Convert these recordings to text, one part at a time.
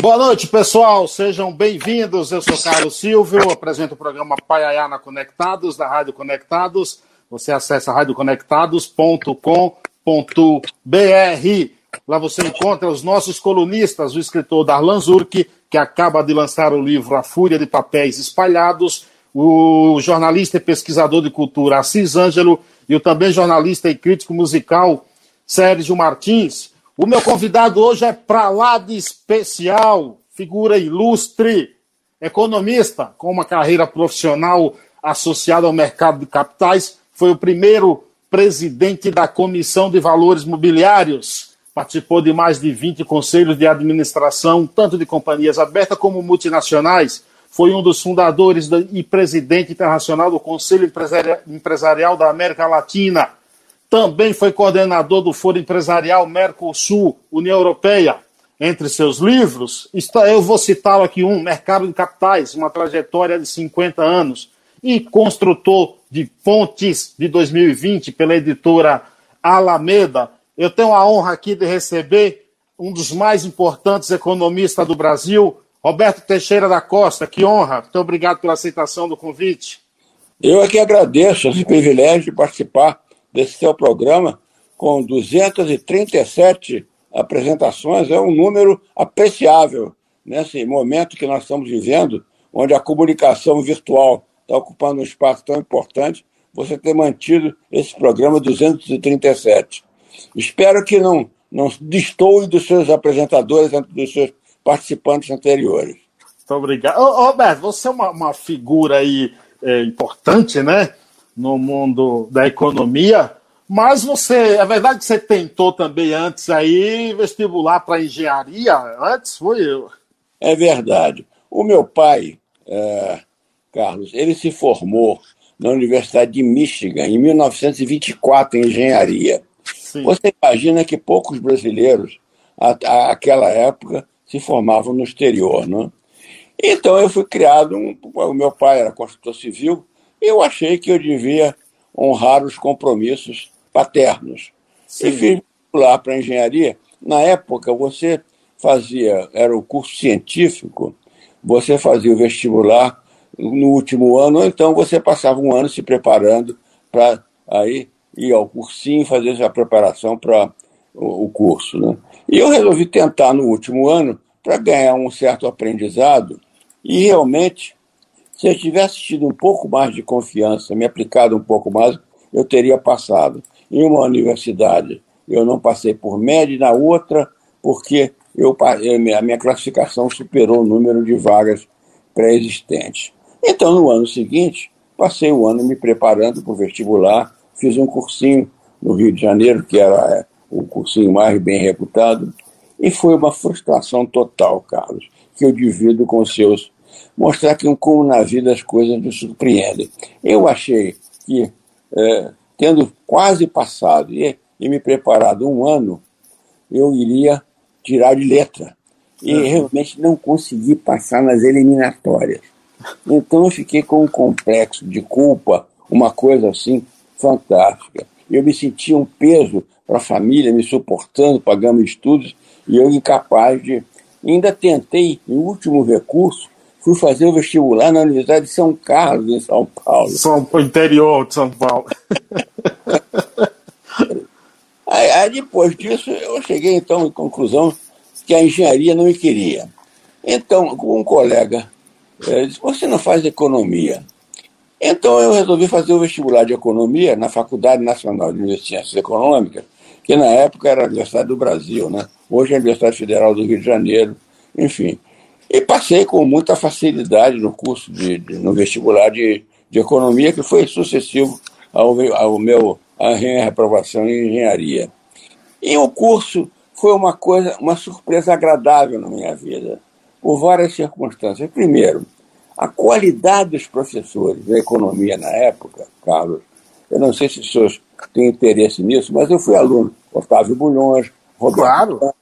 Boa noite, pessoal. Sejam bem-vindos. Eu sou Carlos Silvio, apresento o programa Paiaiana Conectados, da Rádio Conectados. Você acessa radioconectados.com.br. Lá você encontra os nossos colunistas, o escritor Darlan Zurk, que acaba de lançar o livro A Fúria de Papéis Espalhados, o jornalista e pesquisador de cultura Assis Ângelo e o também jornalista e crítico musical Sérgio Martins. O meu convidado hoje é para lá de especial, figura ilustre, economista com uma carreira profissional associada ao mercado de capitais, foi o primeiro presidente da Comissão de Valores Mobiliários, participou de mais de 20 conselhos de administração, tanto de companhias abertas como multinacionais, foi um dos fundadores e presidente internacional do Conselho Empresarial da América Latina também foi coordenador do Foro Empresarial Mercosul, União Europeia. Entre seus livros, eu vou citar aqui um, Mercado de Capitais, uma trajetória de 50 anos, e construtor de pontes de 2020 pela editora Alameda. Eu tenho a honra aqui de receber um dos mais importantes economistas do Brasil, Roberto Teixeira da Costa. Que honra. Muito obrigado pela aceitação do convite. Eu aqui agradeço esse privilégio de participar desse seu programa, com 237 apresentações, é um número apreciável nesse momento que nós estamos vivendo, onde a comunicação virtual está ocupando um espaço tão importante, você ter mantido esse programa 237. Espero que não, não destoe dos seus apresentadores, dos seus participantes anteriores. Muito obrigado. Roberto, você é uma, uma figura aí é, importante, né? No mundo da economia, mas você, é verdade que você tentou também antes aí vestibular para engenharia, antes foi eu. É verdade. O meu pai, é, Carlos, ele se formou na Universidade de Michigan em 1924 em engenharia. Sim. Você imagina que poucos brasileiros, àquela época, se formavam no exterior, não? Então eu fui criado, um, o meu pai era construtor civil, eu achei que eu devia honrar os compromissos paternos. Sim. E fiz lá para engenharia. Na época, você fazia, era o curso científico, você fazia o vestibular no último ano, ou então você passava um ano se preparando para aí ir ao cursinho fazer a preparação para o, o curso. Né? E eu resolvi tentar no último ano para ganhar um certo aprendizado e realmente se eu tivesse tido um pouco mais de confiança, me aplicado um pouco mais, eu teria passado. Em uma universidade, eu não passei por média, na outra, porque eu, a minha classificação superou o número de vagas pré-existentes. Então, no ano seguinte, passei o ano me preparando para o vestibular, fiz um cursinho no Rio de Janeiro, que era é, o cursinho mais bem reputado, e foi uma frustração total, Carlos, que eu divido com seus mostrar que como na vida as coisas nos surpreendem. Eu achei que, é, tendo quase passado e, e, me preparado um ano, eu iria tirar de letra. E uhum. realmente não consegui passar nas eliminatórias. Então eu fiquei com um complexo de culpa, uma coisa assim fantástica. Eu me sentia um peso para a família, me suportando, pagando estudos, e eu incapaz de. Ainda tentei, em último recurso, fui fazer o vestibular na Universidade de São Carlos, em São Paulo. São interior de São Paulo. aí, aí, depois disso, eu cheguei então em conclusão que a engenharia não me queria. Então, um colega eh, disse: Você não faz economia? Então, eu resolvi fazer o vestibular de economia na Faculdade Nacional de Ciências Econômicas, que na época era a Universidade do Brasil, né? hoje é a Universidade Federal do Rio de Janeiro, enfim. E passei com muita facilidade no curso, de, de no vestibular de, de economia, que foi sucessivo ao, ao meu a minha reprovação em engenharia. E o curso foi uma coisa, uma surpresa agradável na minha vida, por várias circunstâncias. Primeiro, a qualidade dos professores da economia na época, Carlos, eu não sei se os senhores têm interesse nisso, mas eu fui aluno. Otávio Bulhões, Roberto claro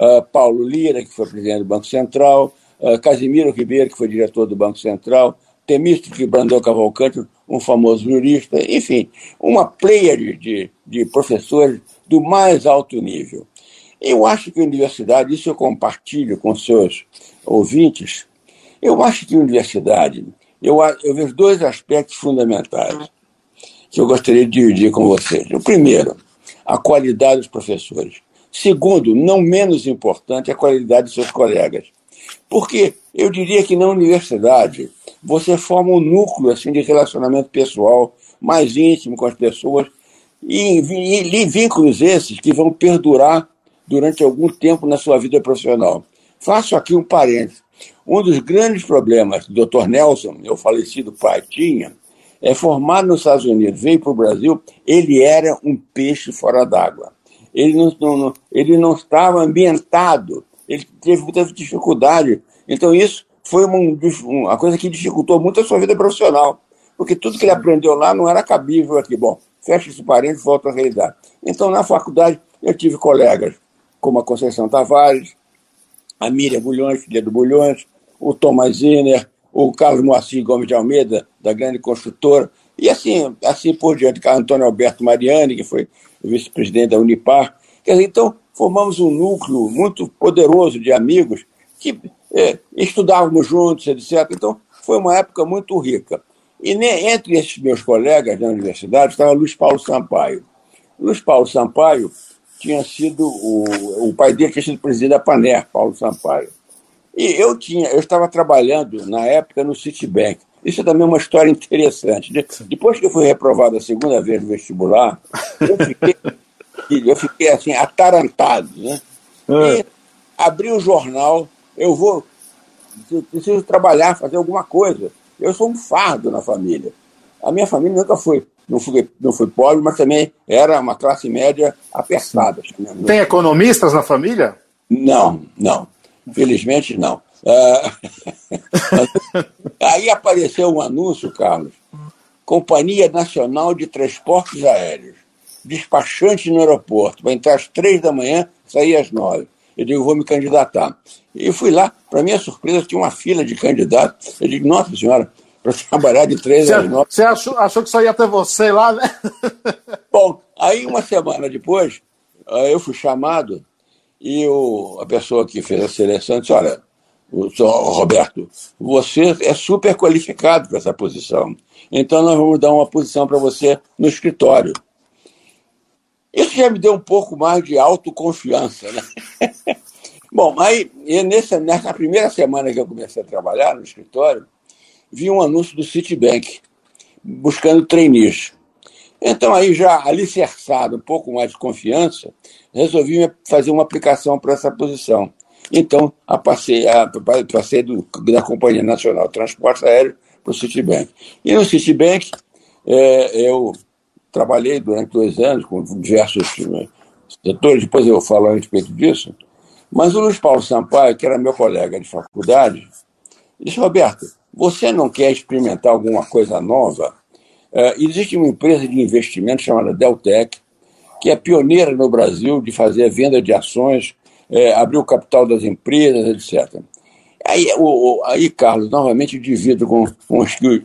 uh, Paulo Lira, que foi presidente do Banco Central, uh, Casimiro Ribeiro, que foi diretor do Banco Central, Temístocles Brandão Cavalcante, um famoso jurista, enfim, uma pleia de, de, de professores do mais alto nível. Eu acho que a universidade, isso eu compartilho com seus ouvintes, eu acho que a universidade, eu, eu vejo dois aspectos fundamentais que eu gostaria de dividir com vocês. O primeiro, a qualidade dos professores. Segundo, não menos importante, a qualidade de seus colegas. Porque eu diria que na universidade você forma um núcleo assim, de relacionamento pessoal mais íntimo com as pessoas e, e, e vínculos esses que vão perdurar durante algum tempo na sua vida profissional. Faço aqui um parênteses. Um dos grandes problemas que o Dr. Nelson, meu falecido pai, tinha, é formado nos Estados Unidos, veio para o Brasil, ele era um peixe fora d'água. Ele não, não, ele não estava ambientado, ele teve muita dificuldade. Então, isso foi uma, uma coisa que dificultou muito a sua vida profissional, porque tudo que ele aprendeu lá não era cabível aqui. Bom, fecha esse parênteses, volta à realidade. Então, na faculdade, eu tive colegas como a Conceição Tavares, a Miriam Bulhões, filha do Bulhões, o Thomas Ziner, o Carlos Moacir Gomes de Almeida, da grande construtora, e assim, assim por diante, o Antônio Alberto Mariani, que foi vice-presidente da Unipar. Quer dizer, então, formamos um núcleo muito poderoso de amigos que é, estudávamos juntos, etc. Então, foi uma época muito rica. E entre esses meus colegas da universidade estava Luiz Paulo Sampaio. Luiz Paulo Sampaio tinha sido o, o pai dele tinha sido presidente da Paner, Paulo Sampaio. E eu tinha, eu estava trabalhando na época no Citibank. Isso é também uma história interessante. Depois que eu fui reprovado a segunda vez no vestibular, eu fiquei, eu fiquei assim, atarantado. Né? É. E abri o jornal, eu vou, preciso trabalhar, fazer alguma coisa. Eu sou um fardo na família. A minha família nunca foi não foi, não foi pobre, mas também era uma classe média apertada. Tem economistas na família? Não, não. Felizmente não. Uh, aí apareceu um anúncio, Carlos. Companhia Nacional de Transportes Aéreos. Despachante no aeroporto. Vai entrar às três da manhã, sair às nove. Eu digo, vou me candidatar. E fui lá, para minha surpresa, tinha uma fila de candidatos. Eu digo, nossa senhora, para trabalhar de três às nove. Você achou, achou que só ia ter você lá, né? Bom, aí uma semana depois, eu fui chamado e o, a pessoa que fez a seleção disse: Olha, Roberto, você é super qualificado para essa posição. Então nós vamos dar uma posição para você no escritório. Isso já me deu um pouco mais de autoconfiança, né? Bom, aí nessa, nessa primeira semana que eu comecei a trabalhar no escritório, vi um anúncio do Citibank buscando trainees. Então, aí já alicerçado, um pouco mais de confiança, resolvi fazer uma aplicação para essa posição. Então, a passei, a, passei do, da Companhia Nacional de Transporte Aéreo para o Citibank. E no Citibank, é, eu trabalhei durante dois anos com diversos né, setores, depois eu falo a respeito disso. Mas o Luiz Paulo Sampaio, que era meu colega de faculdade, disse: Roberto, você não quer experimentar alguma coisa nova? Uh, existe uma empresa de investimento chamada Deltec, que é pioneira no Brasil de fazer venda de ações, é, abrir o capital das empresas, etc. Aí, o, o, aí Carlos, novamente divido com, com os, que,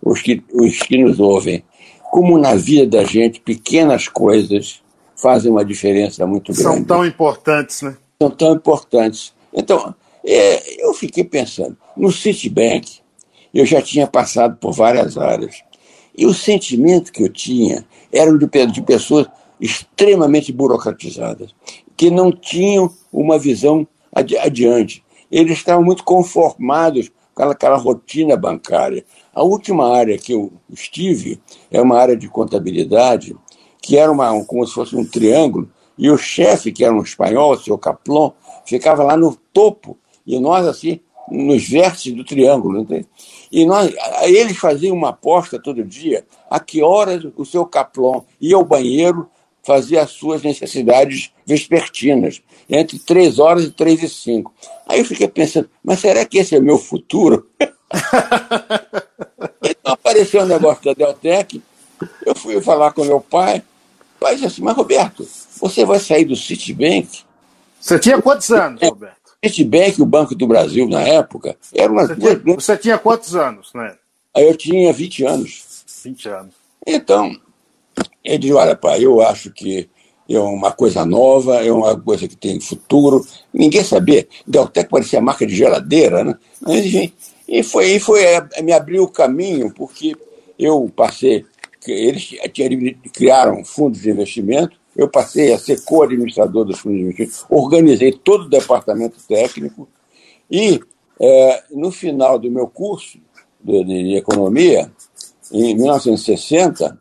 os, que, os que nos ouvem. Como na vida da gente, pequenas coisas fazem uma diferença muito grande. São tão importantes, né? São tão importantes. Então, é, eu fiquei pensando, no Citibank, eu já tinha passado por várias áreas. E o sentimento que eu tinha era de, de pessoas extremamente burocratizadas, que não tinham uma visão adi adiante. Eles estavam muito conformados com aquela rotina bancária. A última área que eu estive é uma área de contabilidade, que era uma, como se fosse um triângulo, e o chefe, que era um espanhol, o seu Caplon, ficava lá no topo e nós, assim, nos vértices do triângulo. Entende? E nós, eles faziam uma aposta todo dia a que horas o seu Caplon ia ao banheiro fazer as suas necessidades vespertinas, entre três horas e três e cinco. Aí eu fiquei pensando, mas será que esse é o meu futuro? então apareceu o um negócio da Deltec, eu fui falar com meu pai, o pai disse assim, mas Roberto, você vai sair do Citibank? Você tinha quantos anos, Roberto? Citibank o Banco do Brasil, na época, eram umas você duas... Tinha, você tinha quantos anos, né? Eu tinha 20 anos. 20 anos. Então, ele disse, olha, pai, eu acho que é uma coisa nova, é uma coisa que tem futuro. Ninguém sabia. Deltec parecia marca de geladeira, né? Mas, e foi, e foi me abriu o caminho, porque eu passei, eles criaram fundos de investimento, eu passei a ser co-administrador dos fundos de investimento, organizei todo o departamento técnico e, é, no final do meu curso de, de economia, em 1960,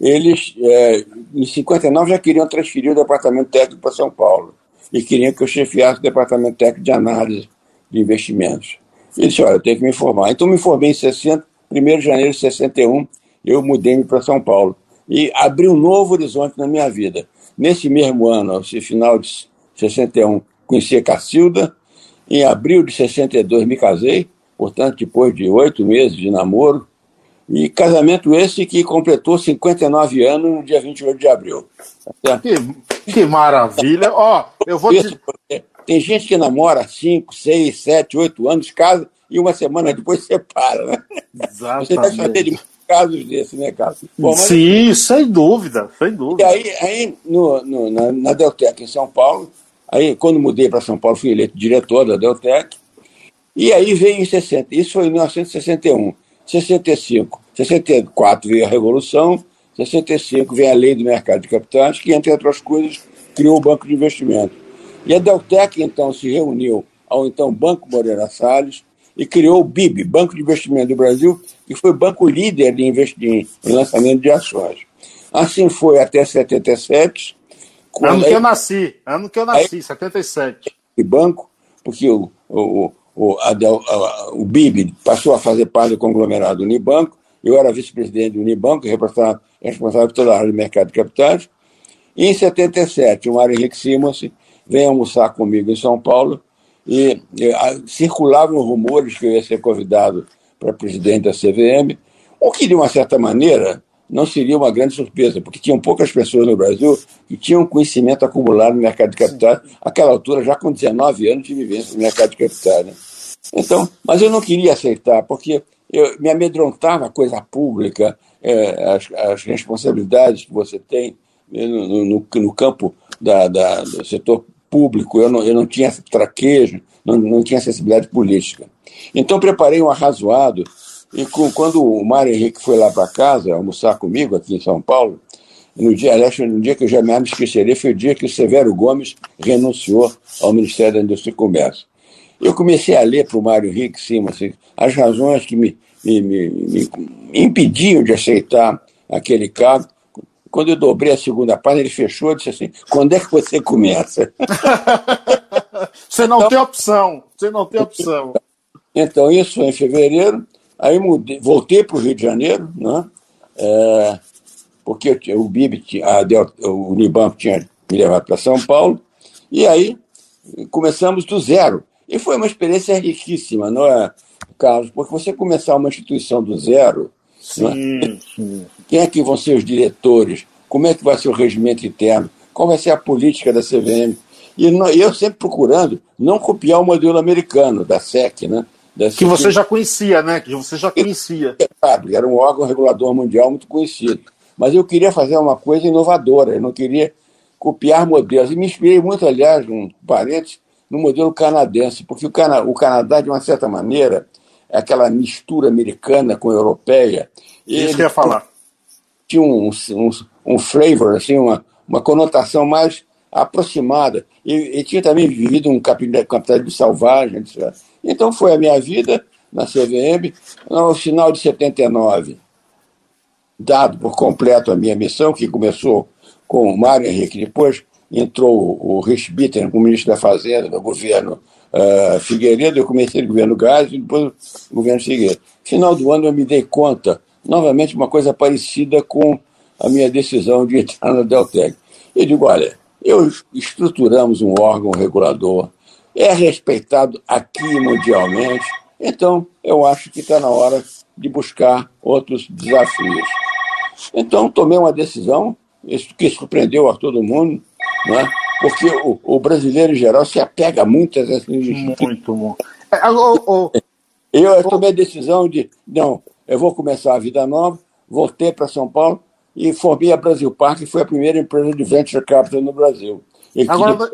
eles, é, em 59, já queriam transferir o departamento técnico para São Paulo e queriam que eu chefiasse o departamento técnico de análise de investimentos. E disse, olha, eu tenho que me formar. Então me formei em 60, 1 de janeiro de 61, eu mudei-me para São Paulo. E abri um novo horizonte na minha vida. Nesse mesmo ano, no final de 61, conheci a Cacilda. Em abril de 62 me casei, portanto, depois de oito meses de namoro, e casamento esse que completou 59 anos no dia 28 de abril. Tá que, que maravilha! Ó, eu vou te... Tem gente que namora 5, 6, 7, 8 anos, casa e uma semana depois separa, né? Exatamente. Você deve saber de casos desses, né, Carlos? Bom, mas... Sim, sem dúvida, sem dúvida. E aí, aí no, no, na, na Deltec em São Paulo, aí quando mudei para São Paulo, fui eleito diretor da Deltec, e aí veio em 60, isso foi em 1961. 65, 64 veio a Revolução, 65 vem a Lei do Mercado de Capitais, que, entre outras coisas, criou o Banco de Investimento. E a Deltec, então, se reuniu ao então Banco Moreira Salles e criou o BIB, Banco de Investimento do Brasil, que foi banco líder de investimento em lançamento de ações. Assim foi até 77. Ano que eu nasci, ano que eu nasci, aí, 77. Banco, porque o, o, o, a, a, o BIB passou a fazer parte do conglomerado Unibanco, eu era vice-presidente do Unibanco, responsável, responsável por toda a área de mercado de capitais. E em 77, o Mário Henrique Simons vem almoçar comigo em São Paulo e, e a, circulavam rumores que eu ia ser convidado para presidente da CVM, o que, de uma certa maneira, não seria uma grande surpresa, porque tinham poucas pessoas no Brasil que tinham conhecimento acumulado no mercado de capitais, àquela altura, já com 19 anos de vivência no mercado de capitais. Né? Então, mas eu não queria aceitar, porque eu, me amedrontava a coisa pública, é, as, as, responsabilidades que você tem né, no, no, no campo da, da, do setor público, eu não, eu não tinha traquejo, não, não tinha sensibilidade política. Então preparei um arrazoado, e com, quando o Mário Henrique foi lá para casa almoçar comigo aqui em São Paulo, no dia, aliás, no dia que eu jamais me esquecerei, foi o dia que o Severo Gomes renunciou ao Ministério da Indústria e Comércio. Eu comecei a ler para o Mário Henrique Simas as razões que me, me, me, me, impediam de aceitar aquele cargo. Quando eu dobrei a segunda página, ele fechou e disse assim: quando é que você começa? você não então, tem opção, você não tem opção. Então, isso foi em fevereiro, aí mudei, voltei para o Rio de Janeiro, né? É, porque o BIB, a o Unibanco tinha me levado para São Paulo, e aí começamos do zero. E foi uma experiência riquíssima, não é, Carlos? Porque você começar uma instituição do zero, é? sim, é? sim. quem é que vão ser os diretores? Como é que vai ser o regimento interno? Qual vai ser a política da CVM? E eu sempre procurando não copiar o modelo americano da SEC, né? Da que você já conhecia, né? Que você já conhecia. Claro, era um órgão regulador mundial muito conhecido. Mas eu queria fazer uma coisa inovadora, eu não queria copiar modelos. E me inspirei muito, aliás, um parênteses, no modelo canadense, porque o, Cana o Canadá, de uma certa maneira, é aquela mistura americana com europeia. Isso que eu ia falar. Tinha um, um, um flavor, assim, uma, uma conotação mais aproximada. E, e tinha também vivido um capitalismo selvagem. Etc. Então foi a minha vida na CVM, no final de 79, dado por completo a minha missão, que começou com o Mário Henrique, depois entrou o Rich Bitter como ministro da Fazenda do governo uh, Figueiredo, eu comecei no governo Gás e depois o governo Figueiredo. Final do ano eu me dei conta, novamente, uma coisa parecida com a minha decisão de entrar na Deltec. Eu digo, olha, eu estruturamos um órgão regulador, é respeitado aqui mundialmente, então eu acho que está na hora de buscar outros desafios. Então tomei uma decisão, isso que surpreendeu a todo mundo, né? porque o, o, brasileiro em geral se apega muito a essas Muito, muito. É, eu, eu tomei a decisão de, não, eu vou começar a vida nova, voltei para São Paulo, e formei a Brasil Park, que foi a primeira empresa de venture capital no Brasil. Agora,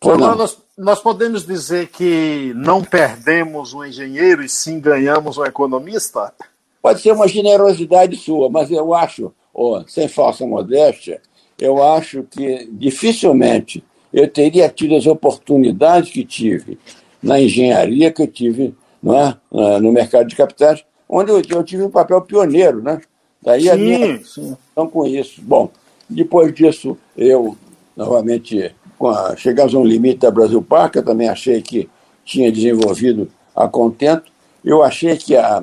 agora nós, nós podemos dizer que não perdemos um engenheiro e sim ganhamos um economista? Pode ser uma generosidade sua, mas eu acho, oh, sem falsa modéstia, eu acho que dificilmente eu teria tido as oportunidades que tive na engenharia que eu tive é? no mercado de capitais, onde eu, eu tive um papel pioneiro. Né? Daí sim, a minha relação com isso. Bom, depois disso, eu, novamente, a, chegamos a um limite da Brasil Park, eu também achei que tinha desenvolvido a contento. Eu achei que a,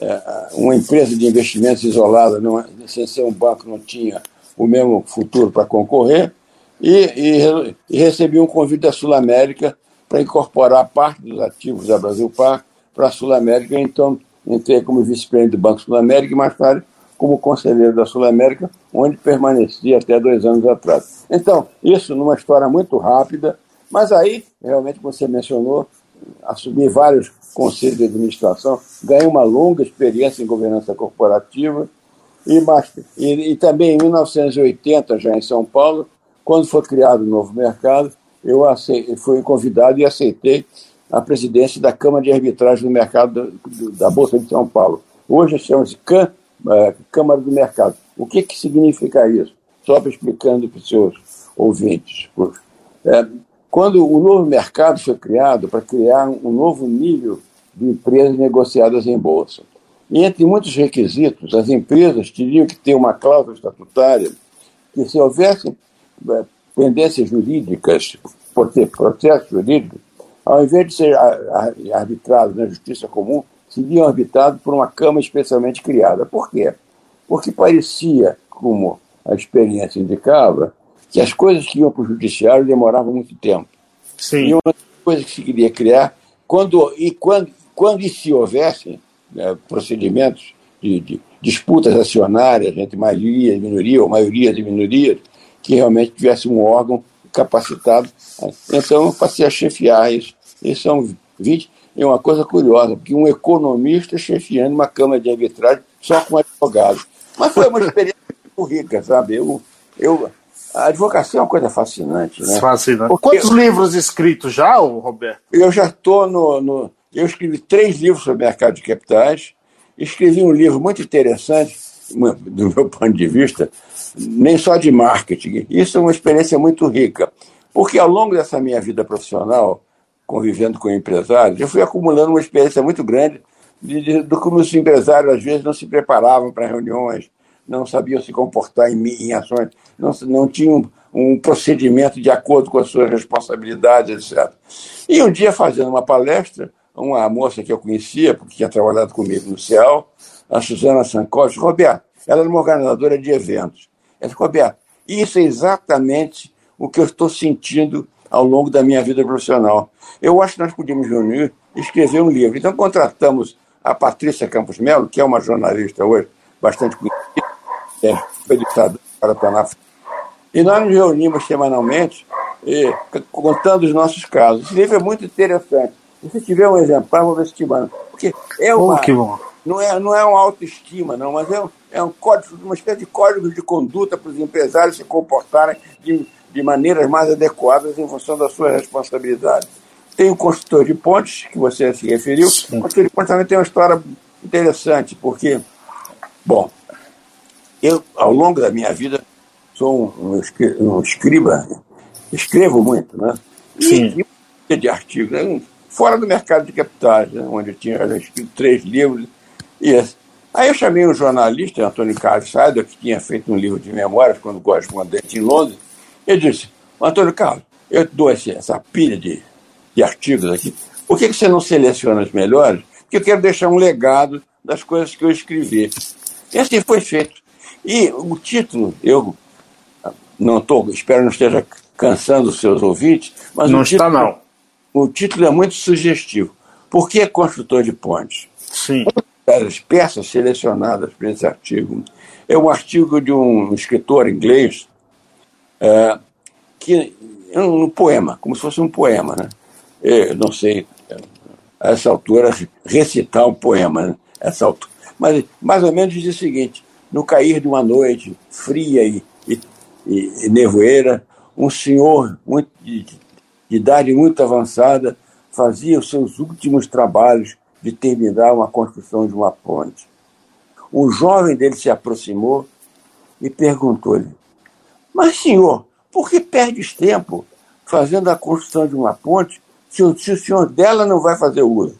a uma empresa de investimentos isolada, não, sem ser um banco, não tinha o mesmo futuro para concorrer. E, e, e, recebi um convite da Sul América para incorporar parte dos ativos da Brasil para a Sul América. Então, entrei como vice-presidente do Banco Sul América e mais tarde como conselheiro da Sul América, onde permaneci até dois anos atrás. Então, isso numa história muito rápida, mas aí, realmente, como você mencionou, assumi vários conselhos de administração, ganhei uma longa experiência em governança corporativa, e, e, e também em 1980, já em São Paulo, quando foi criado o novo mercado, eu aceitei, fui convidado e aceitei a presidência da Câmara de Arbitragem do Mercado da Bolsa de São Paulo. Hoje chama-se é, Câmara do Mercado. O que, que significa isso? Só para explicando para os seus ouvintes. É, quando o novo mercado foi criado para criar um novo nível de empresas negociadas em bolsa. E entre muitos requisitos, as empresas teriam que ter uma cláusula estatutária que, se houvesse é, pendências jurídicas, por ter processo jurídico, ao invés de ser arbitrado na justiça comum, seriam arbitrados por uma Câmara especialmente criada. Por quê? Porque parecia, como a experiência indicava, que as coisas que iam para o judiciário demoravam muito tempo. Sim. E uma das coisas que se queria criar, quando e quando, quando e se houvesse né, procedimentos de, de, disputas acionárias entre maioria e minoria, ou maioria e minoria, que realmente tivesse um órgão capacitado. Então, eu passei a chefiar isso. E são 20. É uma coisa curiosa, porque um economista chefiando uma Câmara de Arbitragem só com advogado. Mas foi uma experiência muito rica, sabe? Eu, eu, a advocacia é uma coisa fascinante. Né? Fascinante. Porque Quantos eu, livros escritos já, Roberto? Eu já estou no, no. Eu escrevi três livros sobre mercado de capitais. Escrevi um livro muito interessante, do meu ponto de vista, nem só de marketing. Isso é uma experiência muito rica, porque ao longo dessa minha vida profissional, convivendo com empresários, eu fui acumulando uma experiência muito grande de, de, de como os empresários às vezes não se preparavam para reuniões, não sabiam se comportar em, em ações, não, não tinham um procedimento de acordo com as suas responsabilidades, etc. E um dia, fazendo uma palestra, uma moça que eu conhecia, porque tinha trabalhado comigo no CEL, a Suzana Sancotti, Roberto, ela era uma organizadora de eventos. Ela disse, Roberto, isso é exatamente o que eu estou sentindo ao longo da minha vida profissional. Eu acho que nós podíamos reunir e escrever um livro. Então, contratamos a Patrícia Campos Melo, que é uma jornalista hoje bastante conhecida, é, foi para a E nós nos reunimos semanalmente, e, contando os nossos casos. Esse livro é muito interessante. Se tiver um exemplar, vou ver se te mando. Porque é uma, oh. Não, é, não é uma autoestima, não, mas é um, é um código, uma espécie de código de conduta para os empresários se comportarem de, de maneiras mais adequadas em função da sua responsabilidade. Tem o consultor de pontes, que você se referiu. Sim. O consultor de pontes também tem uma história interessante, porque, bom, eu, ao longo da minha vida, sou um, um escriba, escrevo muito, né? Sim. E, de artigos, né? Fora do mercado de capitais, né? onde eu tinha escrito três livros. E esse. Aí eu chamei um jornalista, Antônio Carlos Saido, que tinha feito um livro de memórias quando correspondente em Londres, e disse, Antônio Carlos, eu te dou esse, essa pilha de, de artigos aqui, por que, que você não seleciona os melhores? Porque eu quero deixar um legado das coisas que eu escrevi. E assim foi feito. E o título, eu não estou, espero não esteja cansando os seus ouvintes, mas não título, está não. O título é muito sugestivo. Por que construtor de pontes? Sim. As peças selecionadas para esse artigo é um artigo de um escritor inglês é, que é um poema, como se fosse um poema, né? Eu não sei a essa altura recitar um poema, né? essa altura. mas mais ou menos diz o seguinte: no cair de uma noite fria e, e, e nevoeira, um senhor muito, de, de idade muito avançada fazia os seus últimos trabalhos de terminar uma construção de uma ponte. Um jovem dele se aproximou e perguntou-lhe: Mas, senhor, por que perdes tempo fazendo a construção de uma ponte se o, se o senhor dela não vai fazer uso?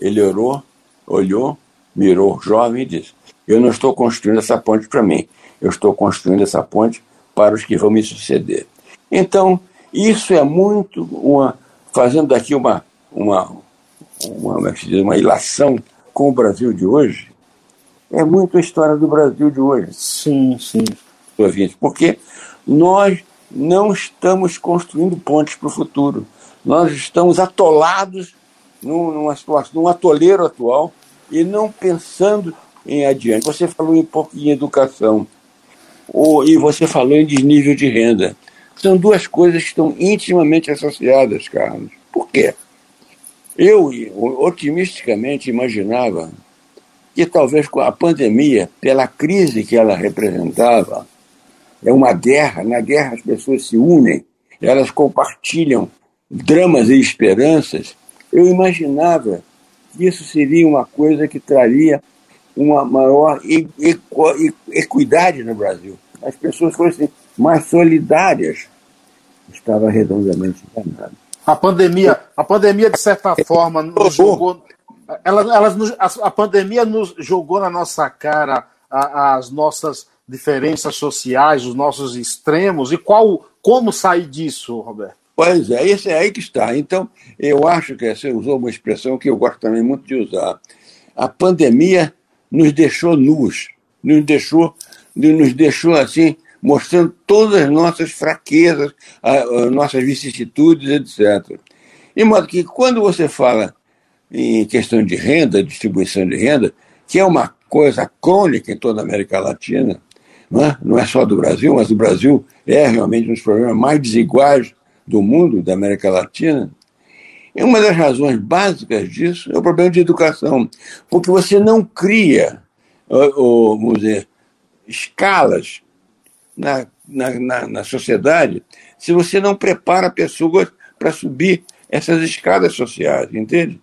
Ele orou, olhou, mirou o jovem e disse: Eu não estou construindo essa ponte para mim, eu estou construindo essa ponte para os que vão me suceder. Então, isso é muito uma. fazendo daqui uma, uma, uma, é uma ilação com o Brasil de hoje, é muito a história do Brasil de hoje. Sim, sim. Porque nós não estamos construindo pontes para o futuro. Nós estamos atolados numa situação, num atoleiro atual e não pensando em adiante. Você falou um pouco em educação ou, e você falou em desnível de renda. São duas coisas que estão intimamente associadas, Carlos. Por quê? Eu, otimisticamente, imaginava que talvez com a pandemia, pela crise que ela representava, é uma guerra, na guerra as pessoas se unem, elas compartilham dramas e esperanças. Eu imaginava que isso seria uma coisa que traria uma maior equidade no Brasil. As pessoas fossem mais solidárias. Estava redondamente enganado. A pandemia, a pandemia de certa forma, nos jogou, ela, ela, a, pandemia nos jogou na nossa cara as nossas diferenças sociais, os nossos extremos, e qual, como sair disso, Roberto? Pois é, esse é aí que está. Então, eu acho que você usou uma expressão que eu gosto também muito de usar. A pandemia nos deixou nus, nos deixou, nos deixou assim, mostrando todas as nossas fraquezas, as nossas vicissitudes, etc. De modo que quando você fala em questão de renda, distribuição de renda, que é uma coisa crônica em toda a América Latina, não é, não é só do Brasil, mas o Brasil é realmente um dos problemas mais desiguais do mundo, da América Latina. E uma das razões básicas disso é o problema de educação, porque você não cria, ou, vamos dizer, escalas na, na, na, na sociedade se você não prepara pessoas para subir essas escadas sociais, entende?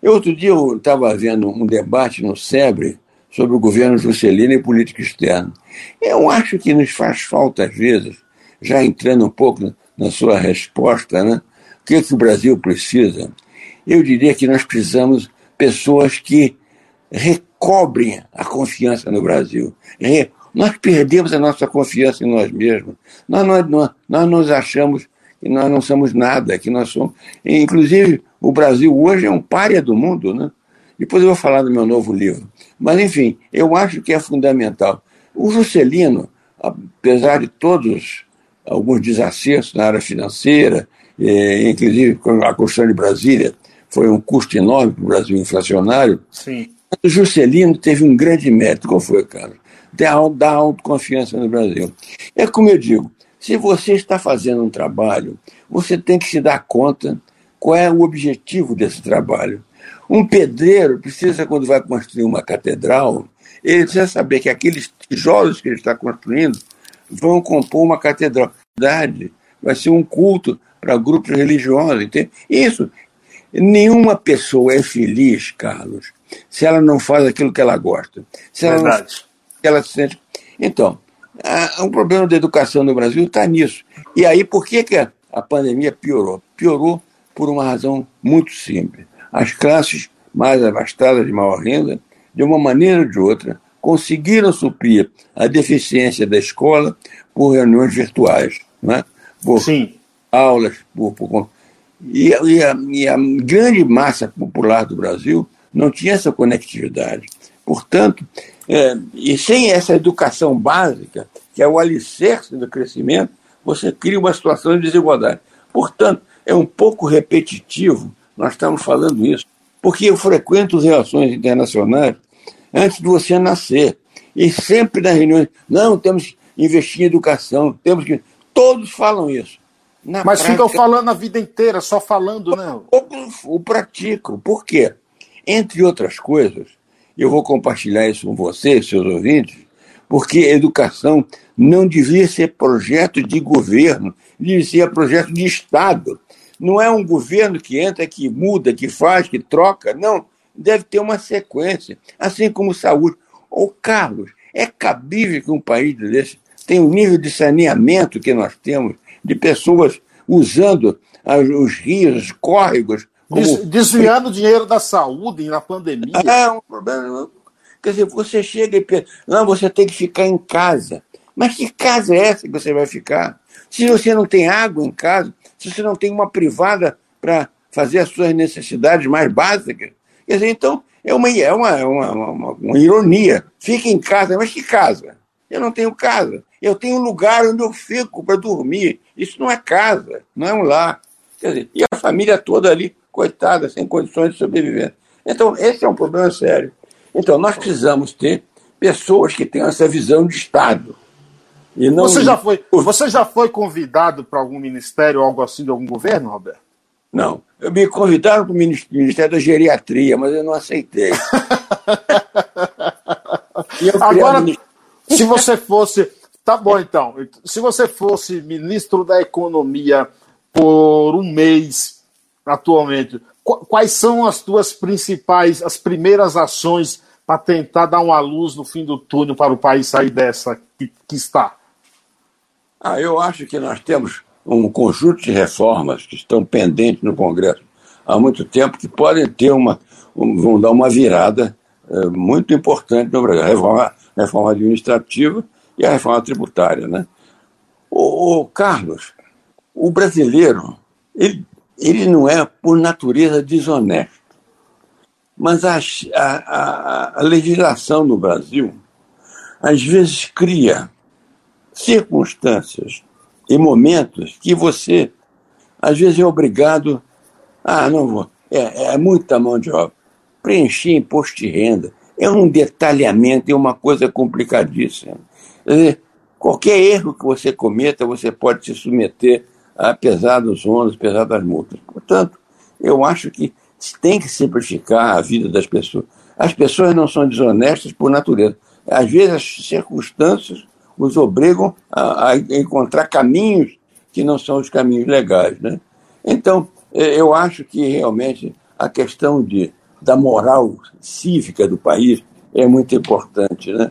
Eu, outro dia eu estava vendo um debate no SEBRE sobre o governo Juscelino e política externa. Eu acho que nos faz falta, às vezes, já entrando um pouco na sua resposta, né? o que, é que o Brasil precisa? Eu diria que nós precisamos pessoas que recobrem a confiança no Brasil. Nós perdemos a nossa confiança em nós mesmos. Nós, nós, nós, nós nos achamos que nós não somos nada, que nós somos. Inclusive, o Brasil hoje é um párea do mundo, né? Depois eu vou falar do meu novo livro. Mas, enfim, eu acho que é fundamental. O Juscelino, apesar de todos alguns desacertos na área financeira, eh, inclusive com a construção de Brasília, foi um custo enorme para o Brasil inflacionário. Sim. O Juscelino teve um grande mérito. Qual foi, Carlos? Dar autoconfiança no Brasil. É como eu digo, se você está fazendo um trabalho, você tem que se dar conta qual é o objetivo desse trabalho. Um pedreiro precisa, quando vai construir uma catedral, ele precisa saber que aqueles tijolos que ele está construindo vão compor uma catedral. Vai ser um culto para grupos religiosos. Entende? Isso. Nenhuma pessoa é feliz, Carlos, se ela não faz aquilo que ela gosta. Se ela Verdade. Não, ela se sente. Então, o um problema da educação no Brasil está nisso. E aí, por que, que a, a pandemia piorou? Piorou por uma razão muito simples. As classes mais abastadas de maior renda, de uma maneira ou de outra, conseguiram suprir a deficiência da escola por reuniões virtuais, né? por Sim. aulas, por, por e, e, a, e, a, grande massa popular do Brasil não tinha essa conectividade. Portanto, é, e sem essa educação básica, que é o alicerce do crescimento, você cria uma situação de desigualdade. Portanto, é um pouco repetitivo nós estamos falando isso, porque eu frequento relações internacionais antes de você nascer. E sempre nas reuniões, não, temos que investir em educação, temos que. Todos falam isso. Na Mas prática, ficam falando a vida inteira, só falando, né? O, o praticam. Por quê? Entre outras coisas, eu vou compartilhar isso com você, seus ouvintes, porque educação não devia ser projeto de governo, devia ser projeto de Estado. Não é um governo que entra, que muda, que faz, que troca. Não, deve ter uma sequência, assim como saúde. Ô, Carlos, é cabível que um país desse tenha o um nível de saneamento que nós temos, de pessoas usando os rios, os córregos. Como... Desviando dinheiro da saúde na pandemia. É um problema. Quer dizer, você chega e pensa, não, você tem que ficar em casa. Mas que casa é essa que você vai ficar? Se você não tem água em casa, se você não tem uma privada para fazer as suas necessidades mais básicas, quer dizer, então é uma, é uma, uma, uma, uma ironia. Fica em casa, mas que casa? Eu não tenho casa. Eu tenho um lugar onde eu fico para dormir. Isso não é casa, não é um lar. Quer dizer, e a família toda ali, coitada, sem condições de sobreviver. Então, esse é um problema sério. Então, nós precisamos ter pessoas que tenham essa visão de Estado. E não... você, já foi, você já foi convidado para algum ministério ou algo assim de algum governo, Roberto? Não. Eu me convidaram para o Ministério da Geriatria, mas eu não aceitei. Agora, se você fosse. Tá bom, então. Se você fosse ministro da Economia por um mês atualmente, quais são as tuas principais, as primeiras ações para tentar dar uma luz no fim do túnel para o país sair dessa que, que está? Ah, eu acho que nós temos um conjunto de reformas que estão pendentes no Congresso há muito tempo que podem ter uma, vão dar uma virada é, muito importante no Brasil. A reforma, reforma administrativa e a reforma tributária. Né? O Carlos, o brasileiro, ele, ele não é, por natureza, desonesto. Mas a, a, a legislação no Brasil, às vezes, cria circunstâncias e momentos que você, às vezes, é obrigado. Ah, não vou. É, é muita mão de obra. Preencher imposto de renda é um detalhamento, é uma coisa complicadíssima. Dizer, qualquer erro que você cometa, você pode se submeter apesar dos ônus, apesar das multas. Portanto, eu acho que tem que simplificar a vida das pessoas. As pessoas não são desonestas por natureza. Às vezes as circunstâncias os obrigam a, a encontrar caminhos que não são os caminhos legais. Né? Então, é, eu acho que realmente a questão de, da moral cívica do país é muito importante. Né?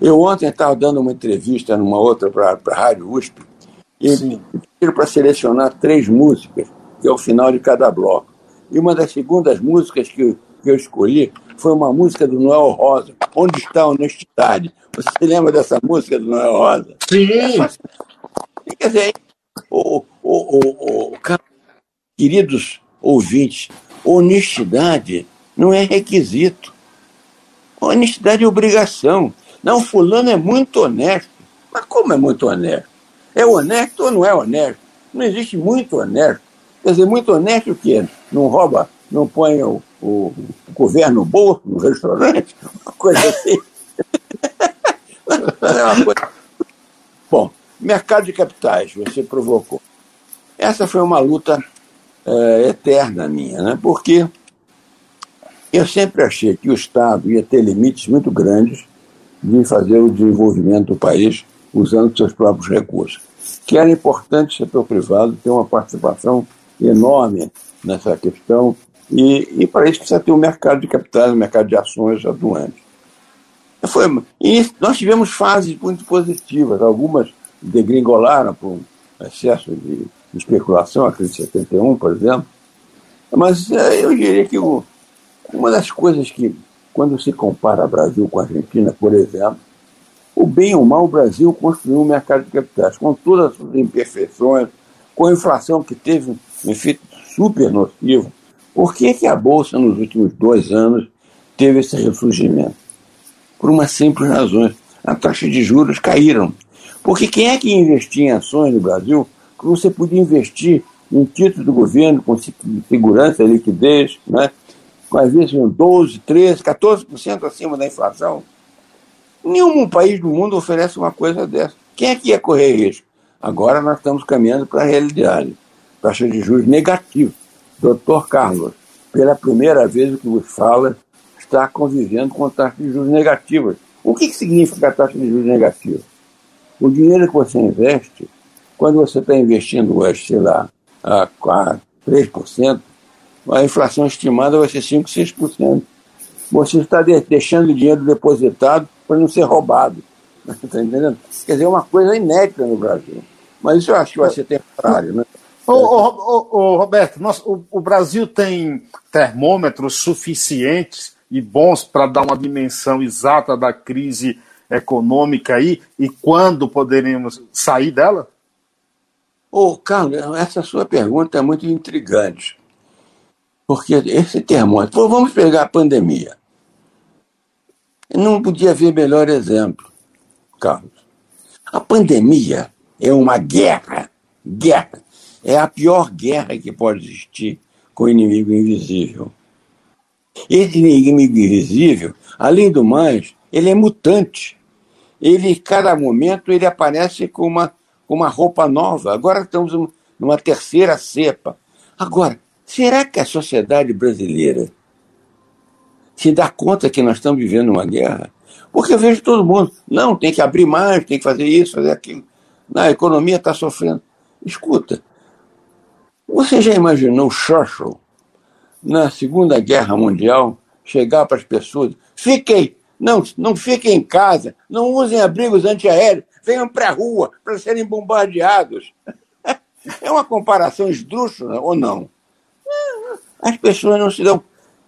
Eu ontem estava dando uma entrevista numa outra para a Rádio USP e pediram para selecionar três músicas, que é o final de cada bloco. E uma das segundas músicas que eu, que eu escolhi foi uma música do Noel Rosa, Onde está a Honestidade? Você lembra dessa música do Noel Rosa? Sim. É, quer dizer, o, o, o, o, queridos ouvintes, honestidade não é requisito. Honestidade é obrigação. Não, fulano é muito honesto. Mas como é muito honesto? É honesto ou não é honesto? Não existe muito honesto. Quer dizer, muito honesto o quê? Não rouba, não põe o, o, o governo no bolso, no restaurante, uma coisa assim. é uma coisa... Bom, mercado de capitais, você provocou. Essa foi uma luta é, eterna minha, né? porque eu sempre achei que o Estado ia ter limites muito grandes de fazer o desenvolvimento do país usando seus próprios recursos. Que era importante o setor privado ter uma participação enorme nessa questão, e, e para isso precisa ter um mercado de capitais, um mercado de ações atuantes. Foi, e nós tivemos fases muito positivas, algumas degringolaram por excesso de especulação, a crise de 71, por exemplo, mas é, eu diria que o, uma das coisas que, quando se compara Brasil com Argentina, por exemplo, o bem ou mal o Brasil construiu um mercado de capitais, com todas as suas imperfeições, com a inflação que teve um efeito super nocivo. Por que, que a Bolsa, nos últimos dois anos, teve esse ressurgimento? Por uma simples razão. As taxas de juros caíram. Porque quem é que investia em ações no Brasil que você podia investir em títulos do governo com segurança liquidez, né? às vezes 12, 13, 14% acima da inflação? Nenhum país do mundo oferece uma coisa dessa. Quem é que ia correr risco? Agora nós estamos caminhando para a realidade. Taxa de juros negativa. Doutor Carlos, pela primeira vez o que vos fala está convivendo com taxas de juros negativas. O que, que significa taxa de juros negativa? O dinheiro que você investe, quando você está investindo hoje, sei lá, a 4, 3%, a inflação estimada vai ser 5, 6%. Você está deixando o dinheiro depositado para não ser roubado. Está entendendo? Quer dizer, é uma coisa inédita no Brasil. Mas isso eu acho que vai ser temporário, né? Ô, ô, ô, Roberto, nós, o, o, Brasil tem termômetros suficientes e bons para dar uma dimensão exata da crise econômica aí e quando poderemos sair dela? Ô, Carlos, essa sua pergunta é muito intrigante. Porque esse termômetro. Vamos pegar a pandemia. Não podia haver melhor exemplo, Carlos. A pandemia é uma guerra. Guerra. É a pior guerra que pode existir com o inimigo invisível. Esse inimigo invisível, além do mais, ele é mutante. Ele, cada momento, ele aparece com uma, com uma roupa nova. Agora estamos numa terceira cepa. Agora, será que a sociedade brasileira se dá conta que nós estamos vivendo uma guerra? Porque eu vejo todo mundo, não, tem que abrir mais, tem que fazer isso, fazer aquilo. A economia está sofrendo. Escuta, você já imaginou Churchill na Segunda Guerra Mundial, chegar para as pessoas, fiquem, não, não fiquem em casa, não usem abrigos antiaéreos, venham para a rua para serem bombardeados. É uma comparação esdrúxula ou não? As pessoas não se dão.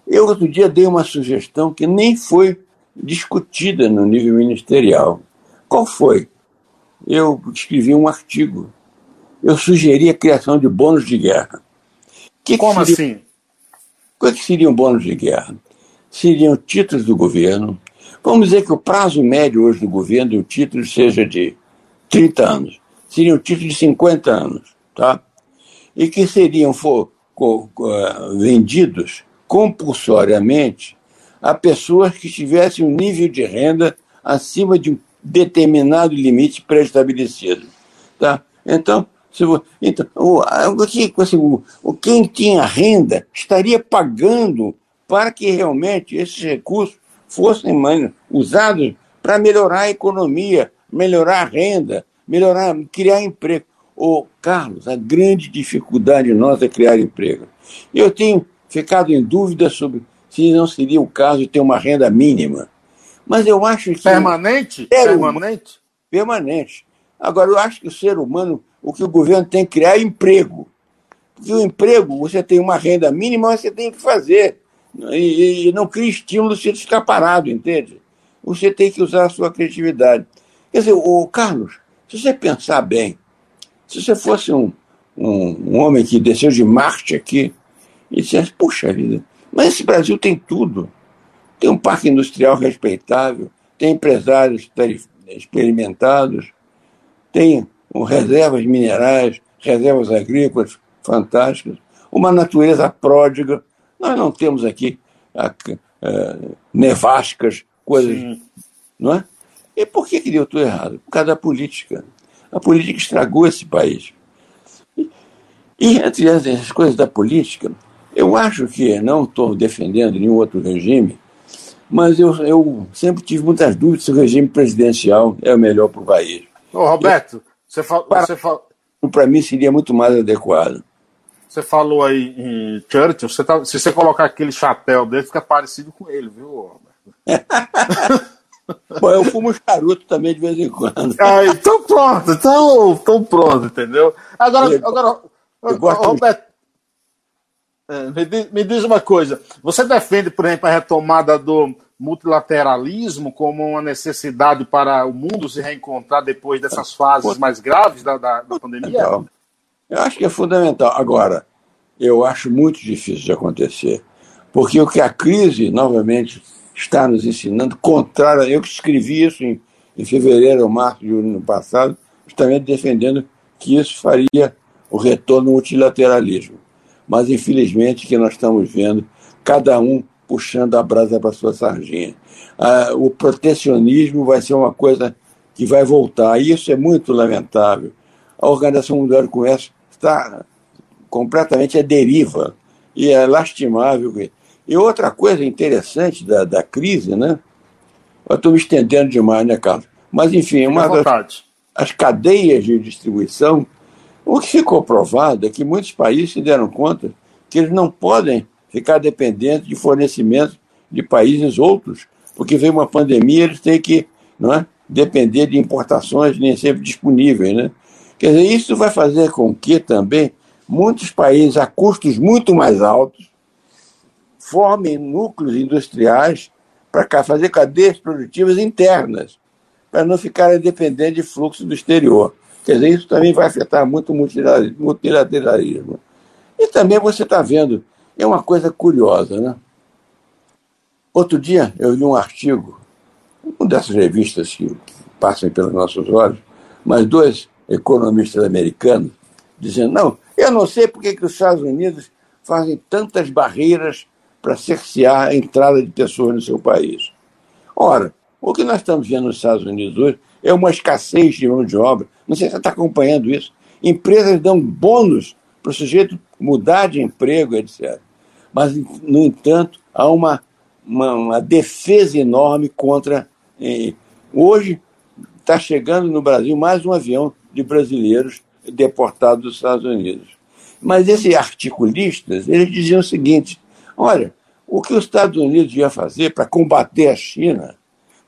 Eu outro dia dei uma sugestão que nem foi discutida no nível ministerial. Qual foi? Eu escrevi um artigo. Eu sugeri a criação de bônus de guerra. Que Como que seria... assim? O que, seriam bônus de guerra? Seriam títulos do governo. Vamos dizer que o prazo médio hoje do governo de um título seja de 30 anos. Seriam um títulos de 50 anos. Tá? E que seriam for, co, co, vendidos compulsoriamente a pessoas que tivessem um nível de renda acima de um determinado limite pré-estabelecido. Tá? Então, se, então, o, assim, o, o, quem tinha renda estaria pagando para que realmente esses recursos fossem usados para melhorar a economia, melhorar a renda, melhorar, criar emprego. Ô, Carlos, a grande dificuldade nossa é criar emprego. Eu tenho ficado em dúvida sobre se não seria o caso de ter uma renda mínima. Mas eu acho que. Permanente? Permanente. Permanente. Agora, eu acho que o ser humano o que o governo tem que criar é emprego. Porque o emprego, você tem uma renda mínima, você tem que fazer. E, e não cria estímulo se ficar parado, entende? Você tem que usar a sua criatividade. Quer dizer, o Carlos, se você pensar bem, se você fosse um, um, um homem que desceu de Marte aqui e dissesse, puxa vida, mas esse Brasil tem tudo. Tem um parque industrial respeitável, tem empresários experimentados, tem reservas minerais, reservas agrícolas fantásticas, uma natureza pródiga. Nós não temos aqui a, a, a, nevascas, coisas. Sim. Não é? E por que, que deu tudo errado? Por causa da política. A política estragou esse país. E, e entre as coisas da política, eu acho que não estou defendendo nenhum outro regime, mas eu, eu sempre tive muitas dúvidas se o regime presidencial é o melhor para o país. Ô, Roberto, você, fa você fa Para mim seria muito mais adequado. Você falou aí em Churchill, você tá, se você colocar aquele chapéu dele, fica parecido com ele, viu? Bom, eu fumo charuto também de vez em quando. Ah, então pronto, então, então pronto, entendeu? Agora, eu, agora eu Roberto, é, me diz, me diz uma coisa, você defende, por exemplo, a retomada do multilateralismo como uma necessidade para o mundo se reencontrar depois dessas fases mais graves da, da, da pandemia? Então, eu acho que é fundamental. Agora, eu acho muito difícil de acontecer, porque o que a crise, novamente, está nos ensinando, contrário, eu que escrevi isso em, em fevereiro ou março do ano passado, justamente defendendo que isso faria o retorno ao multilateralismo. Mas, infelizmente, que nós estamos vendo, cada um puxando a brasa para sua sardinha. Ah, o protecionismo vai ser uma coisa que vai voltar, e isso é muito lamentável. A Organização Mundial do Comércio está completamente à deriva, e é lastimável E outra coisa interessante da, da crise, né? Eu estou me estendendo demais, né, Carlos? Mas, enfim, uma das, as cadeias de distribuição, o que ficou provado é que muitos países se deram conta que eles não podem ficar dependentes de fornecimento de países outros, porque veio uma pandemia, eles têm que não é, depender de importações nem sempre disponíveis. Né? Quer dizer, isso vai fazer com que também muitos países a custos muito mais altos formem núcleos industriais para fazer cadeias produtivas internas, para não ficarem dependentes de fluxo do exterior. Quer dizer, isso também vai afetar muito o multilateralismo. E também você está vendo, é uma coisa curiosa, né? Outro dia eu li um artigo, uma dessas revistas que passam pelos nossos olhos, mas dois economistas americanos dizendo: não, eu não sei por que os Estados Unidos fazem tantas barreiras para cercear a entrada de pessoas no seu país. Ora, o que nós estamos vendo nos Estados Unidos hoje é uma escassez de mão de obra. Não sei se você está acompanhando isso. Empresas dão bônus para o sujeito mudar de emprego, etc. Mas, no entanto, há uma, uma, uma defesa enorme contra. Hoje está chegando no Brasil mais um avião de brasileiros deportados dos Estados Unidos. Mas esses articulistas, eles diziam o seguinte: olha, o que os Estados Unidos ia fazer para combater a China,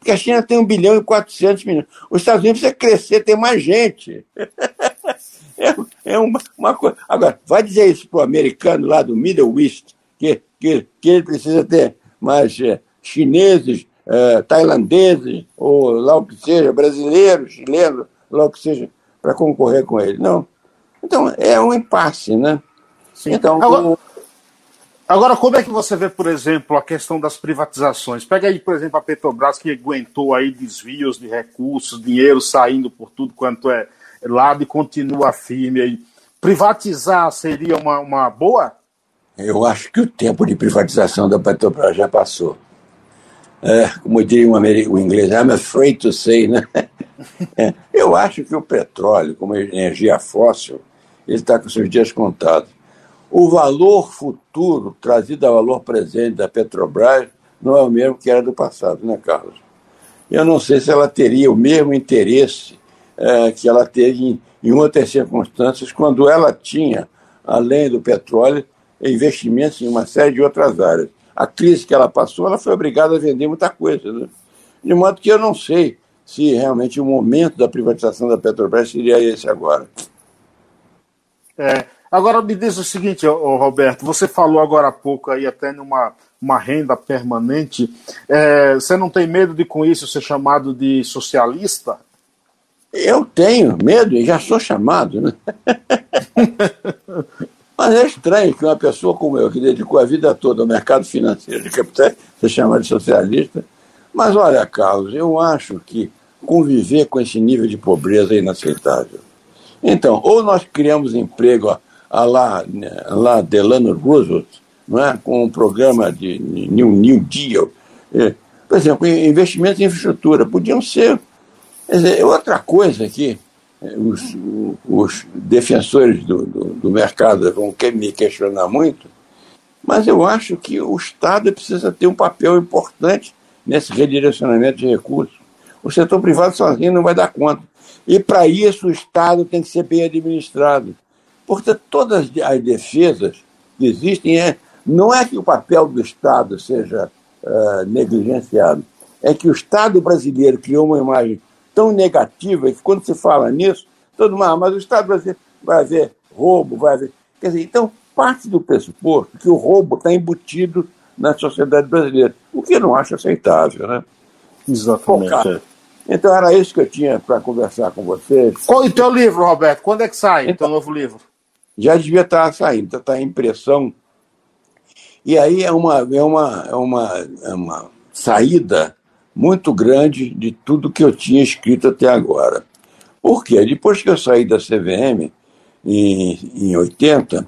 porque a China tem 1 bilhão e 400 milhões, os Estados Unidos precisa crescer, ter mais gente. é, é uma, uma coisa. Agora, vai dizer isso para o americano lá do Middle East, que, que, que ele precisa ter mais é, chineses, é, tailandeses, ou lá o que seja, brasileiros, chilenos, lá o que seja, para concorrer com ele. Não. Então, é um impasse, né? Sim. Então, Agora... como Agora, como é que você vê, por exemplo, a questão das privatizações? Pega aí, por exemplo, a Petrobras, que aguentou aí desvios de recursos, dinheiro saindo por tudo quanto é lado e continua firme aí. Privatizar seria uma, uma boa? Eu acho que o tempo de privatização da Petrobras já passou. É, como diria um o inglês, I'm afraid to say, né? É, eu acho que o petróleo, como energia fóssil, ele está com seus dias contados o valor futuro trazido ao valor presente da Petrobras não é o mesmo que era do passado, né, Carlos? Eu não sei se ela teria o mesmo interesse é, que ela teve em, em outras circunstâncias, quando ela tinha, além do petróleo, investimentos em uma série de outras áreas. A crise que ela passou, ela foi obrigada a vender muita coisa. Né? De modo que eu não sei se realmente o momento da privatização da Petrobras seria esse agora. É, Agora me diz o seguinte, ô, Roberto, você falou agora há pouco aí até numa uma renda permanente. É, você não tem medo de com isso ser chamado de socialista? Eu tenho medo e já sou chamado, né? Mas é estranho que uma pessoa como eu, que dedicou a vida toda ao mercado financeiro de capitais, se chama de socialista. Mas olha, Carlos, eu acho que conviver com esse nível de pobreza é inaceitável. Então, ou nós criamos emprego a lá, lá Delano Roosevelt, não é? com um programa de New, New Deal. É, por exemplo, investimentos em infraestrutura podiam ser. Dizer, outra coisa que é, os, os defensores do, do, do mercado vão me questionar muito, mas eu acho que o Estado precisa ter um papel importante nesse redirecionamento de recursos. O setor privado sozinho não vai dar conta. E para isso o Estado tem que ser bem administrado. Portanto, todas as defesas que existem, é, não é que o papel do Estado seja uh, negligenciado, é que o Estado brasileiro criou uma imagem tão negativa que quando se fala nisso, todo mundo, ah, mas o Estado brasileiro vai haver roubo, vai haver. Quer dizer, então, parte do pressuposto que o roubo está embutido na sociedade brasileira, o que eu não acho aceitável, né? Exatamente. então era isso que eu tinha para conversar com vocês. Qual é o teu livro, Roberto? Quando é que sai então, o teu novo livro? Já devia estar saindo, está em impressão. E aí é uma, é, uma, é, uma, é uma saída muito grande de tudo que eu tinha escrito até agora. Por quê? Depois que eu saí da CVM, em, em 80,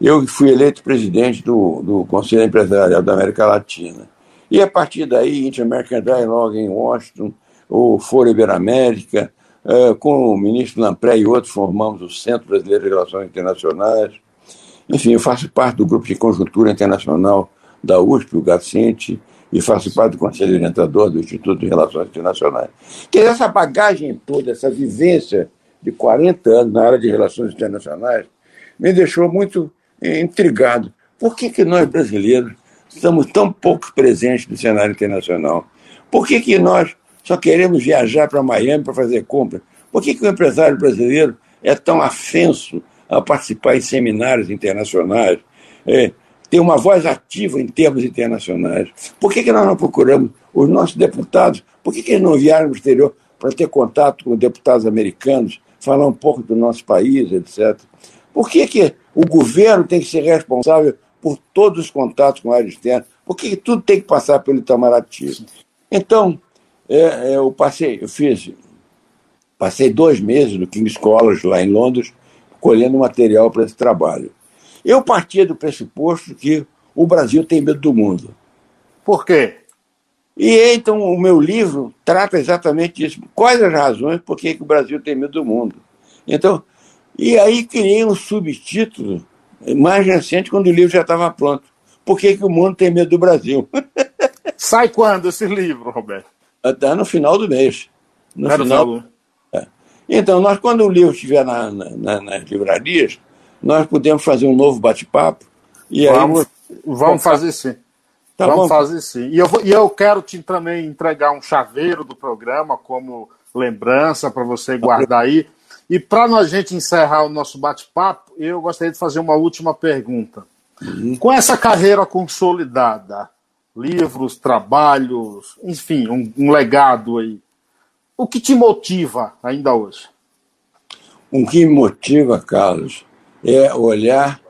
eu fui eleito presidente do, do Conselho Empresarial da América Latina. E a partir daí, Inter-American Dialogue em Washington, o Foro Iberoamérica, com o ministro Lampré e outros, formamos o Centro Brasileiro de Relações Internacionais. Enfim, eu faço parte do grupo de conjuntura internacional da USP, o Gacente, e faço parte do Conselho Orientador do Instituto de Relações Internacionais. Que essa bagagem toda, essa vivência de 40 anos na área de relações internacionais, me deixou muito intrigado. Por que, que nós, brasileiros, estamos tão pouco presentes no cenário internacional? Por que, que nós só queremos viajar para Miami para fazer compra? Por que, que o empresário brasileiro é tão afenso a participar em seminários internacionais, é, ter uma voz ativa em termos internacionais? Por que, que nós não procuramos os nossos deputados? Por que, que eles não vieram para o exterior para ter contato com deputados americanos, falar um pouco do nosso país, etc? Por que, que o governo tem que ser responsável por todos os contatos com a área externa? Por que, que tudo tem que passar pelo Itamaraty? Então, é, é, eu passei, eu fiz, passei dois meses no King's College, lá em Londres, colhendo material para esse trabalho. Eu partia do pressuposto que o Brasil tem medo do mundo. Por quê? E então o meu livro trata exatamente disso. Quais as razões por que o Brasil tem medo do mundo? Então, e aí criei um subtítulo mais recente, quando o livro já estava pronto. Por que, que o mundo tem medo do Brasil? Sai quando esse livro, Roberto? Até no final do mês. No final. É. Então, nós, quando o livro estiver na, na, nas livrarias, nós podemos fazer um novo bate-papo. E vamos, aí, vamos fazer sim. Tá vamos bom. fazer sim. E eu, vou, e eu quero te também entregar um chaveiro do programa como lembrança para você guardar aí. E para a gente encerrar o nosso bate-papo, eu gostaria de fazer uma última pergunta. Uhum. Com essa carreira consolidada, livros, trabalhos, enfim, um, um, legado aí, o que te motiva ainda hoje? O que me motiva, Carlos, é olhar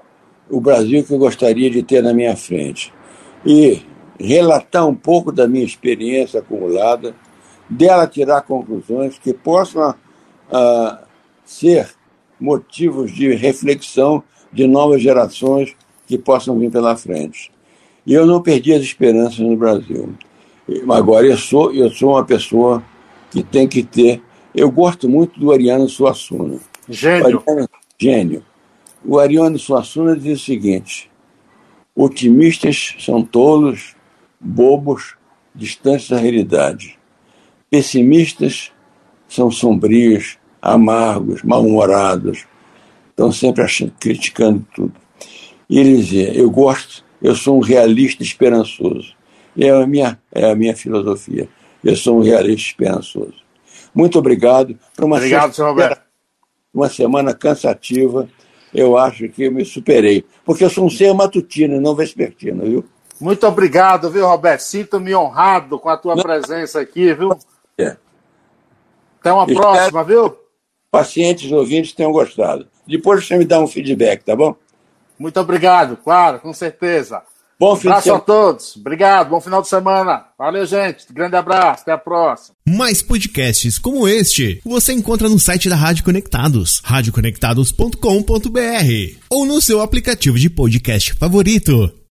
o Brasil que eu gostaria de ter na minha frente e relatar um pouco da minha experiência acumulada, dela tirar conclusões que possam uh, ser motivos de reflexão de novas gerações que possam vir pela frente. E eu não perdi as esperanças no Brasil. Agora, eu sou, eu sou uma pessoa que tem que ter. Eu gosto muito do Ariano Suassuna. Gênio. O Ariano, gênio. O Ariano Suassuna diz o seguinte: otimistas são tolos, bobos, distantes da realidade. Pessimistas são sombrios, amargos, mal-humorados, estão sempre achando, criticando tudo. E ele dizia: Eu gosto, eu sou um realista esperançoso. E é a minha, é a minha filosofia. Eu sou um realista esperançoso. Muito obrigado. Por uma obrigado, senhor Roberto. Uma semana cansativa. Eu acho que eu me superei. Porque eu sou um ser matutino, não vespertino, viu? Muito obrigado, viu, Roberto? Sinto-me honrado com a tua não. presença aqui, viu? É. Até uma Espero... próxima, viu? pacientes ouvintes tenham gostado. Depois você me dá um feedback, tá bom? Muito obrigado, claro, com certeza. Bom fim abraço a todos. Obrigado, bom final de semana. Valeu, gente. Grande abraço, até a próxima. Mais podcasts como este você encontra no site da Rádio Conectados, radioconectados.com.br ou no seu aplicativo de podcast favorito.